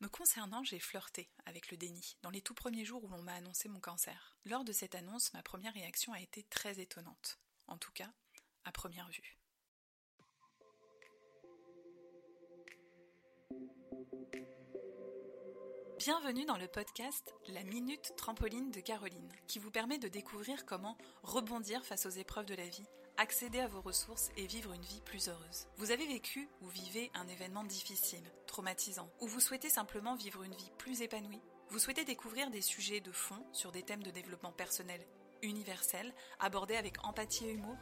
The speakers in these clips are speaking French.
Me concernant, j'ai flirté avec le déni dans les tout premiers jours où l'on m'a annoncé mon cancer. Lors de cette annonce, ma première réaction a été très étonnante, en tout cas à première vue. Bienvenue dans le podcast La Minute Trampoline de Caroline, qui vous permet de découvrir comment rebondir face aux épreuves de la vie, accéder à vos ressources et vivre une vie plus heureuse. Vous avez vécu ou vivez un événement difficile, traumatisant, ou vous souhaitez simplement vivre une vie plus épanouie? Vous souhaitez découvrir des sujets de fond sur des thèmes de développement personnel universels, abordés avec empathie et humour?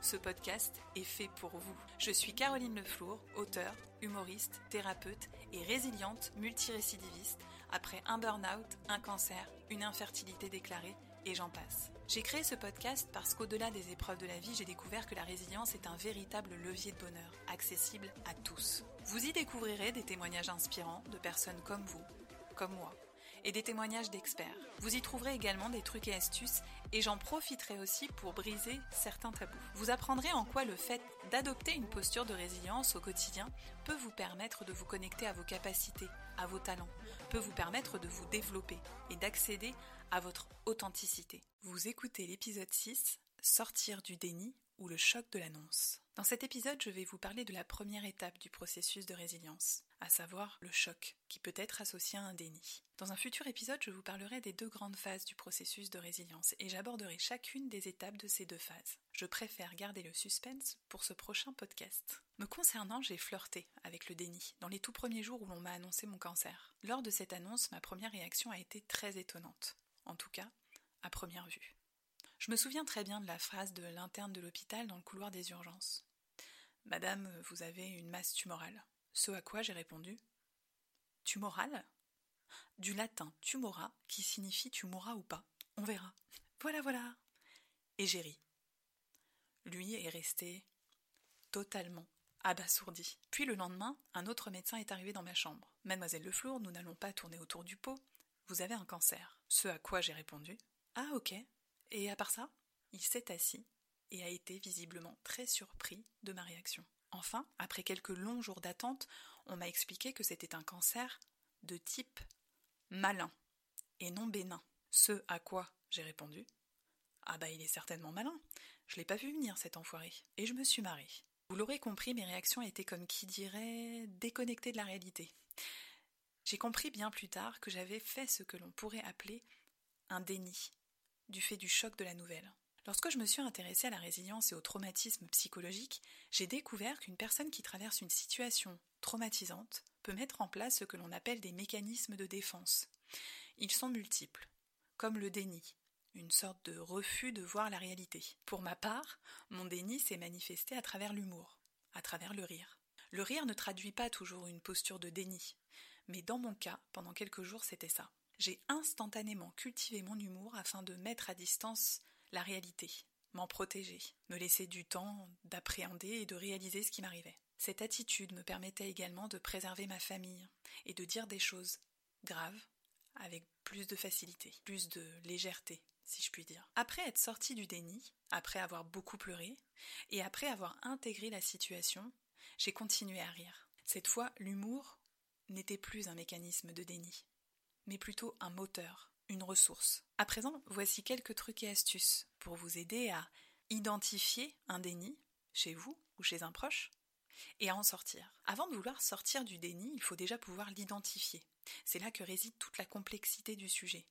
Ce podcast est fait pour vous. Je suis Caroline Leflour, auteure, humoriste, thérapeute et résiliente multirécidiviste après un burn-out, un cancer, une infertilité déclarée et j'en passe. J'ai créé ce podcast parce qu'au-delà des épreuves de la vie, j'ai découvert que la résilience est un véritable levier de bonheur, accessible à tous. Vous y découvrirez des témoignages inspirants de personnes comme vous, comme moi et des témoignages d'experts. Vous y trouverez également des trucs et astuces et j'en profiterai aussi pour briser certains tabous. Vous apprendrez en quoi le fait d'adopter une posture de résilience au quotidien peut vous permettre de vous connecter à vos capacités, à vos talents, peut vous permettre de vous développer et d'accéder à votre authenticité. Vous écoutez l'épisode 6, Sortir du déni ou le choc de l'annonce. Dans cet épisode, je vais vous parler de la première étape du processus de résilience, à savoir le choc, qui peut être associé à un déni. Dans un futur épisode, je vous parlerai des deux grandes phases du processus de résilience et j'aborderai chacune des étapes de ces deux phases. Je préfère garder le suspense pour ce prochain podcast. Me concernant, j'ai flirté avec le déni dans les tout premiers jours où l'on m'a annoncé mon cancer. Lors de cette annonce, ma première réaction a été très étonnante, en tout cas à première vue. Je me souviens très bien de la phrase de l'interne de l'hôpital dans le couloir des urgences. Madame, vous avez une masse tumorale. Ce à quoi j'ai répondu Tumorale Du latin tumora, qui signifie tu ou pas. On verra. Voilà, voilà. Et j'ai ri. Lui est resté totalement abasourdi. Puis le lendemain, un autre médecin est arrivé dans ma chambre. Mademoiselle Leflour, nous n'allons pas tourner autour du pot. Vous avez un cancer. Ce à quoi j'ai répondu Ah, ok. Et à part ça, il s'est assis et a été visiblement très surpris de ma réaction. Enfin, après quelques longs jours d'attente, on m'a expliqué que c'était un cancer de type malin et non bénin. Ce à quoi j'ai répondu Ah bah il est certainement malin. Je l'ai pas vu venir cet enfoiré. Et je me suis marrée. Vous l'aurez compris, mes réactions étaient comme qui dirait déconnectées de la réalité. J'ai compris bien plus tard que j'avais fait ce que l'on pourrait appeler un déni, du fait du choc de la nouvelle. Lorsque je me suis intéressée à la résilience et au traumatisme psychologique, j'ai découvert qu'une personne qui traverse une situation traumatisante peut mettre en place ce que l'on appelle des mécanismes de défense. Ils sont multiples, comme le déni, une sorte de refus de voir la réalité. Pour ma part, mon déni s'est manifesté à travers l'humour, à travers le rire. Le rire ne traduit pas toujours une posture de déni, mais dans mon cas, pendant quelques jours, c'était ça j'ai instantanément cultivé mon humour afin de mettre à distance la réalité, m'en protéger, me laisser du temps d'appréhender et de réaliser ce qui m'arrivait. Cette attitude me permettait également de préserver ma famille et de dire des choses graves avec plus de facilité, plus de légèreté, si je puis dire. Après être sorti du déni, après avoir beaucoup pleuré, et après avoir intégré la situation, j'ai continué à rire. Cette fois, l'humour n'était plus un mécanisme de déni mais plutôt un moteur, une ressource. À présent, voici quelques trucs et astuces pour vous aider à identifier un déni chez vous ou chez un proche et à en sortir. Avant de vouloir sortir du déni, il faut déjà pouvoir l'identifier. C'est là que réside toute la complexité du sujet.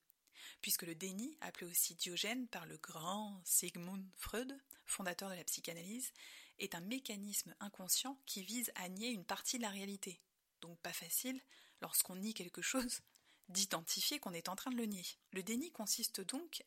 Puisque le déni, appelé aussi Diogène par le grand Sigmund Freud, fondateur de la psychanalyse, est un mécanisme inconscient qui vise à nier une partie de la réalité. Donc pas facile, lorsqu'on nie quelque chose, d'identifier qu'on est en train de le nier. Le déni consiste donc,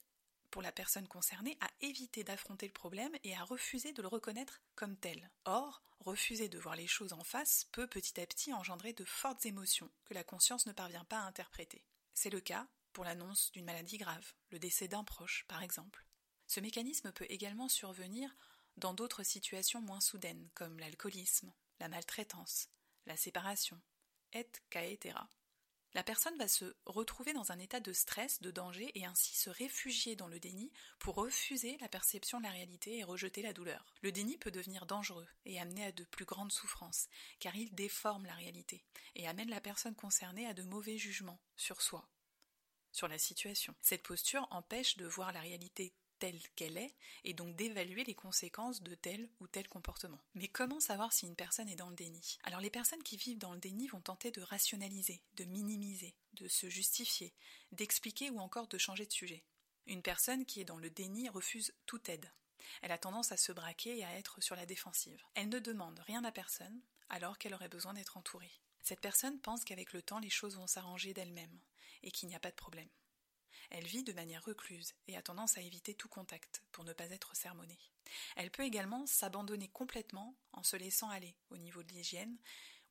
pour la personne concernée, à éviter d'affronter le problème et à refuser de le reconnaître comme tel. Or, refuser de voir les choses en face peut petit à petit engendrer de fortes émotions que la conscience ne parvient pas à interpréter. C'est le cas pour l'annonce d'une maladie grave, le décès d'un proche par exemple. Ce mécanisme peut également survenir dans d'autres situations moins soudaines, comme l'alcoolisme, la maltraitance, la séparation, etc. La personne va se retrouver dans un état de stress, de danger, et ainsi se réfugier dans le déni pour refuser la perception de la réalité et rejeter la douleur. Le déni peut devenir dangereux et amener à de plus grandes souffrances, car il déforme la réalité et amène la personne concernée à de mauvais jugements sur soi, sur la situation. Cette posture empêche de voir la réalité telle qu'elle est, et donc d'évaluer les conséquences de tel ou tel comportement. Mais comment savoir si une personne est dans le déni? Alors les personnes qui vivent dans le déni vont tenter de rationaliser, de minimiser, de se justifier, d'expliquer ou encore de changer de sujet. Une personne qui est dans le déni refuse toute aide. Elle a tendance à se braquer et à être sur la défensive. Elle ne demande rien à personne alors qu'elle aurait besoin d'être entourée. Cette personne pense qu'avec le temps les choses vont s'arranger d'elles-mêmes et qu'il n'y a pas de problème. Elle vit de manière recluse et a tendance à éviter tout contact pour ne pas être sermonnée. Elle peut également s'abandonner complètement en se laissant aller au niveau de l'hygiène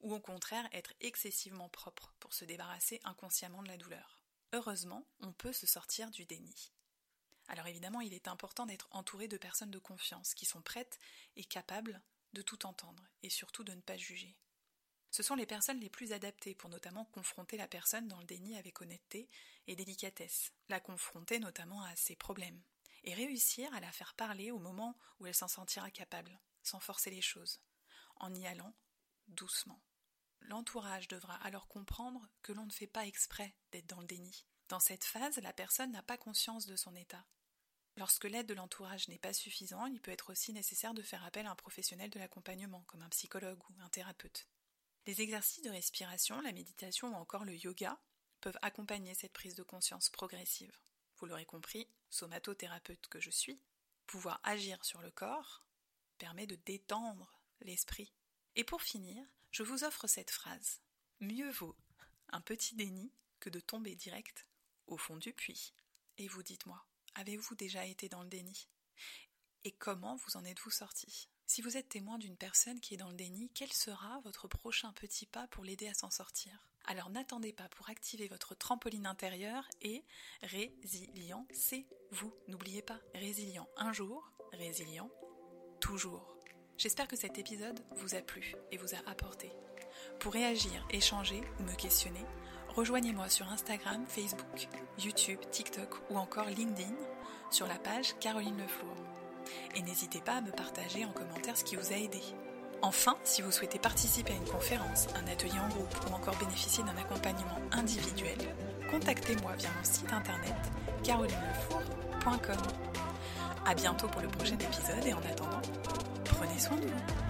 ou au contraire être excessivement propre pour se débarrasser inconsciemment de la douleur. Heureusement, on peut se sortir du déni. Alors évidemment, il est important d'être entouré de personnes de confiance qui sont prêtes et capables de tout entendre et surtout de ne pas juger. Ce sont les personnes les plus adaptées pour notamment confronter la personne dans le déni avec honnêteté et délicatesse, la confronter notamment à ses problèmes, et réussir à la faire parler au moment où elle s'en sentira capable, sans forcer les choses, en y allant doucement. L'entourage devra alors comprendre que l'on ne fait pas exprès d'être dans le déni. Dans cette phase, la personne n'a pas conscience de son état. Lorsque l'aide de l'entourage n'est pas suffisante, il peut être aussi nécessaire de faire appel à un professionnel de l'accompagnement, comme un psychologue ou un thérapeute. Les exercices de respiration, la méditation ou encore le yoga peuvent accompagner cette prise de conscience progressive. Vous l'aurez compris, somatothérapeute que je suis, pouvoir agir sur le corps permet de détendre l'esprit. Et pour finir, je vous offre cette phrase. Mieux vaut un petit déni que de tomber direct au fond du puits. Et vous dites-moi, avez-vous déjà été dans le déni? Et comment vous en êtes-vous sorti? Si vous êtes témoin d'une personne qui est dans le déni, quel sera votre prochain petit pas pour l'aider à s'en sortir? Alors n'attendez pas pour activer votre trampoline intérieure et résilient, c'est vous. N'oubliez pas, résilient un jour, résilient toujours. J'espère que cet épisode vous a plu et vous a apporté. Pour réagir, échanger ou me questionner, rejoignez-moi sur Instagram, Facebook, YouTube, TikTok ou encore LinkedIn sur la page Caroline Lefour et n'hésitez pas à me partager en commentaire ce qui vous a aidé. Enfin, si vous souhaitez participer à une conférence, un atelier en groupe ou encore bénéficier d'un accompagnement individuel, contactez-moi via mon site internet carolinelefour.com. A bientôt pour le prochain épisode et en attendant, prenez soin de vous.